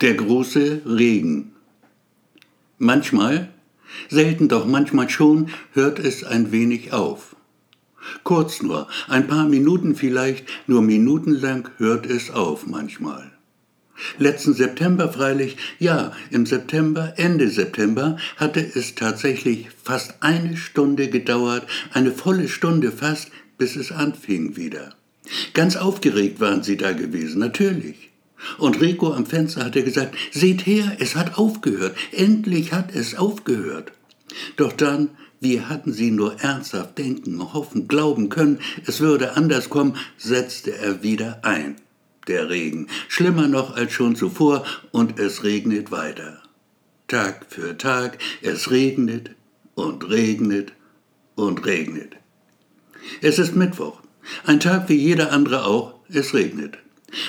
Der große Regen. Manchmal, selten doch manchmal schon, hört es ein wenig auf. Kurz nur, ein paar Minuten vielleicht, nur minutenlang hört es auf manchmal. Letzten September freilich, ja, im September, Ende September, hatte es tatsächlich fast eine Stunde gedauert, eine volle Stunde fast, bis es anfing wieder. Ganz aufgeregt waren sie da gewesen, natürlich. Und Rico am Fenster hatte gesagt, seht her, es hat aufgehört, endlich hat es aufgehört. Doch dann, wie hatten sie nur ernsthaft denken, hoffen, glauben können, es würde anders kommen, setzte er wieder ein. Der Regen, schlimmer noch als schon zuvor, und es regnet weiter. Tag für Tag, es regnet und regnet und regnet. Es ist Mittwoch, ein Tag wie jeder andere auch, es regnet.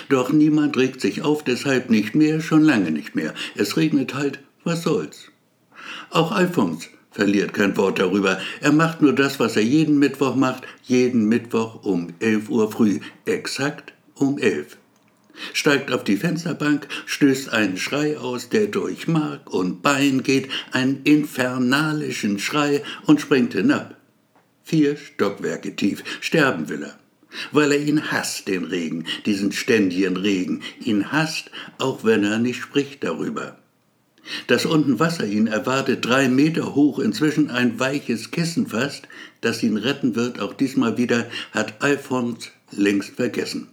Doch niemand regt sich auf, deshalb nicht mehr, schon lange nicht mehr. Es regnet halt, was soll's. Auch Alphons verliert kein Wort darüber. Er macht nur das, was er jeden Mittwoch macht, jeden Mittwoch um elf Uhr früh, exakt um elf. Steigt auf die Fensterbank, stößt einen Schrei aus, der durch Mark und Bein geht, einen infernalischen Schrei und springt hinab. Vier Stockwerke tief, sterben will er weil er ihn hasst, den Regen, diesen ständigen Regen, ihn hasst, auch wenn er nicht spricht darüber. Dass unten Wasser ihn erwartet, drei Meter hoch, inzwischen ein weiches Kissen fast, das ihn retten wird, auch diesmal wieder, hat Alphons längst vergessen.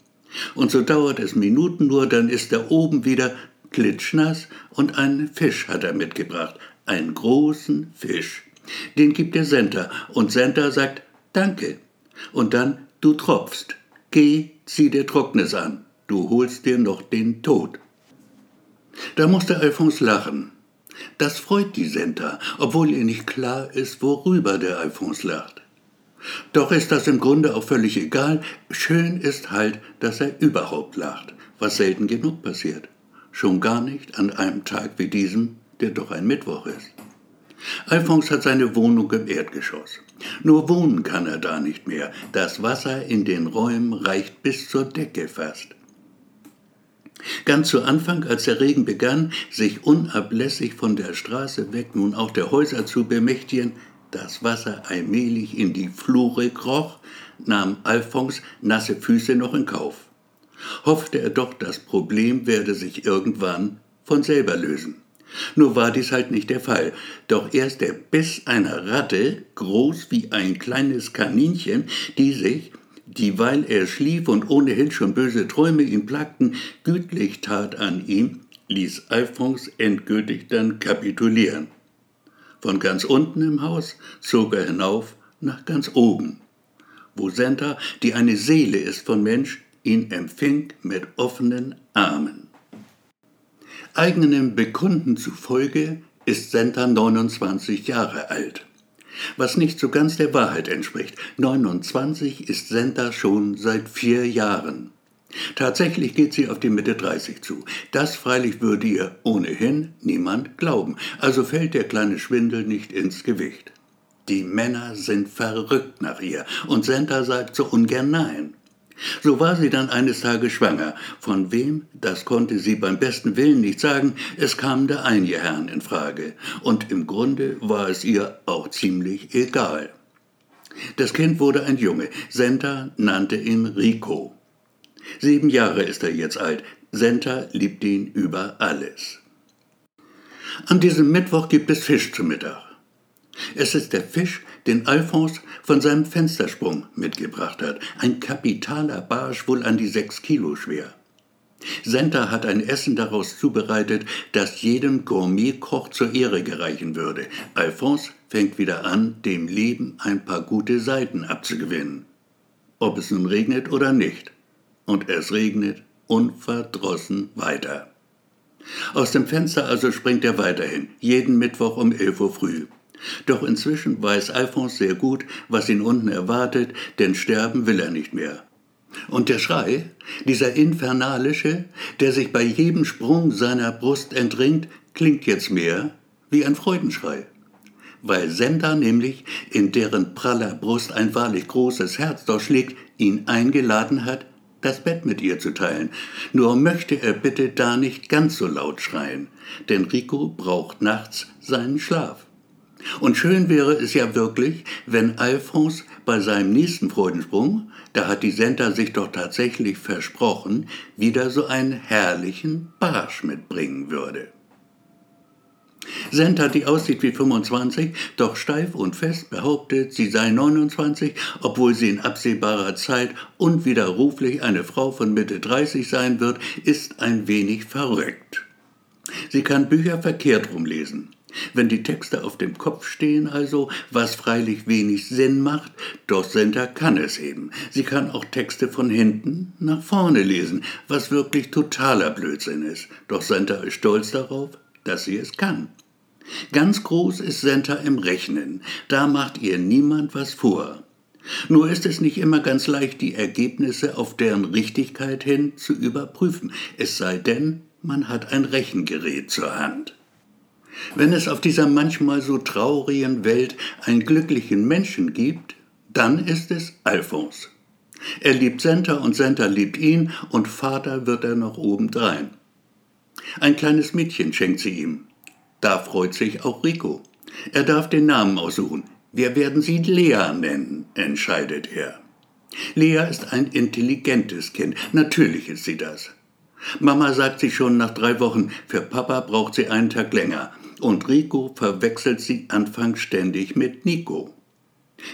Und so dauert es Minuten nur, dann ist er oben wieder klitschnass und einen Fisch hat er mitgebracht, einen großen Fisch. Den gibt der Senta und Senta sagt Danke. Und dann Du tropfst. Geh, zieh dir Trocknes an. Du holst dir noch den Tod. Da musste Alphons lachen. Das freut die Senta, obwohl ihr nicht klar ist, worüber der Alphons lacht. Doch ist das im Grunde auch völlig egal. Schön ist halt, dass er überhaupt lacht, was selten genug passiert. Schon gar nicht an einem Tag wie diesem, der doch ein Mittwoch ist. Alphons hat seine Wohnung im Erdgeschoss. Nur wohnen kann er da nicht mehr. Das Wasser in den Räumen reicht bis zur Decke fast. Ganz zu Anfang, als der Regen begann, sich unablässig von der Straße weg nun auch der Häuser zu bemächtigen, das Wasser allmählich in die Flure kroch, nahm Alphons nasse Füße noch in Kauf. Hoffte er doch, das Problem werde sich irgendwann von selber lösen. Nur war dies halt nicht der Fall. Doch erst der Biss einer Ratte, groß wie ein kleines Kaninchen, die sich, dieweil er schlief und ohnehin schon böse Träume ihn plagten, gütlich tat an ihm, ließ Alphons endgültig dann kapitulieren. Von ganz unten im Haus zog er hinauf nach ganz oben, wo Senta, die eine Seele ist von Mensch, ihn empfing mit offenen Armen. Eigenem Bekunden zufolge ist Senta 29 Jahre alt. Was nicht so ganz der Wahrheit entspricht. 29 ist Senta schon seit vier Jahren. Tatsächlich geht sie auf die Mitte 30 zu. Das freilich würde ihr ohnehin niemand glauben. Also fällt der kleine Schwindel nicht ins Gewicht. Die Männer sind verrückt nach ihr und Senta sagt so ungern Nein. So war sie dann eines Tages schwanger. Von wem, das konnte sie beim besten Willen nicht sagen, es kam der Einjeherrn in Frage. Und im Grunde war es ihr auch ziemlich egal. Das Kind wurde ein Junge. Senta nannte ihn Rico. Sieben Jahre ist er jetzt alt. Senta liebt ihn über alles. An diesem Mittwoch gibt es Fisch zu Mittag. Es ist der Fisch, den Alphons von seinem Fenstersprung mitgebracht hat. Ein kapitaler Barsch, wohl an die sechs Kilo schwer. Senta hat ein Essen daraus zubereitet, das jedem Gourmetkoch zur Ehre gereichen würde. Alphonse fängt wieder an, dem Leben ein paar gute Seiten abzugewinnen. Ob es nun regnet oder nicht. Und es regnet unverdrossen weiter. Aus dem Fenster also springt er weiterhin, jeden Mittwoch um 11 Uhr früh. Doch inzwischen weiß Alphonse sehr gut, was ihn unten erwartet, denn sterben will er nicht mehr. Und der Schrei, dieser infernalische, der sich bei jedem Sprung seiner Brust entringt, klingt jetzt mehr wie ein Freudenschrei. Weil Senda nämlich, in deren praller Brust ein wahrlich großes Herz durchschlägt, ihn eingeladen hat, das Bett mit ihr zu teilen. Nur möchte er bitte da nicht ganz so laut schreien, denn Rico braucht nachts seinen Schlaf. Und schön wäre es ja wirklich, wenn Alphonse bei seinem nächsten Freudensprung, da hat die Senta sich doch tatsächlich versprochen, wieder so einen herrlichen Barsch mitbringen würde. Senta, die aussieht wie 25, doch steif und fest behauptet, sie sei 29, obwohl sie in absehbarer Zeit unwiderruflich eine Frau von Mitte 30 sein wird, ist ein wenig verrückt. Sie kann Bücher verkehrt rumlesen. Wenn die Texte auf dem Kopf stehen also, was freilich wenig Sinn macht, doch Senta kann es eben. Sie kann auch Texte von hinten nach vorne lesen, was wirklich totaler Blödsinn ist. Doch Senta ist stolz darauf, dass sie es kann. Ganz groß ist Senta im Rechnen, da macht ihr niemand was vor. Nur ist es nicht immer ganz leicht, die Ergebnisse auf deren Richtigkeit hin zu überprüfen, es sei denn, man hat ein Rechengerät zur Hand. Wenn es auf dieser manchmal so traurigen Welt einen glücklichen Menschen gibt, dann ist es Alphonse. Er liebt Senta und Senta liebt ihn und Vater wird er noch obendrein. Ein kleines Mädchen schenkt sie ihm. Da freut sich auch Rico. Er darf den Namen aussuchen. Wir werden sie Lea nennen, entscheidet er. Lea ist ein intelligentes Kind. Natürlich ist sie das. Mama sagt sie schon nach drei Wochen, für Papa braucht sie einen Tag länger. Und Rico verwechselt sie anfangs ständig mit Nico.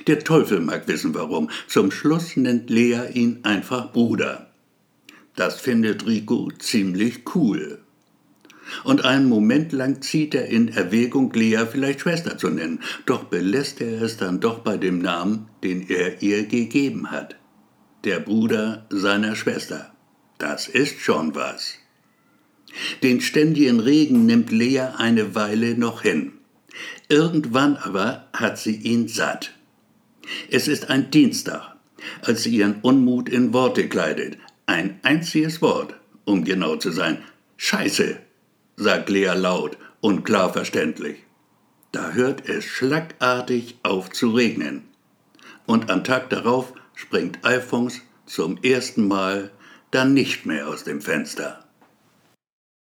Der Teufel mag wissen warum. Zum Schluss nennt Lea ihn einfach Bruder. Das findet Rico ziemlich cool und einen Moment lang zieht er in Erwägung, Lea vielleicht Schwester zu nennen, doch belässt er es dann doch bei dem Namen, den er ihr gegeben hat. Der Bruder seiner Schwester. Das ist schon was. Den ständigen Regen nimmt Lea eine Weile noch hin. Irgendwann aber hat sie ihn satt. Es ist ein Dienstag, als sie ihren Unmut in Worte kleidet. Ein einziges Wort, um genau zu sein. Scheiße, sagt Lea laut und klar verständlich. Da hört es schlagartig auf zu regnen. Und am Tag darauf springt Alphons zum ersten Mal dann nicht mehr aus dem Fenster.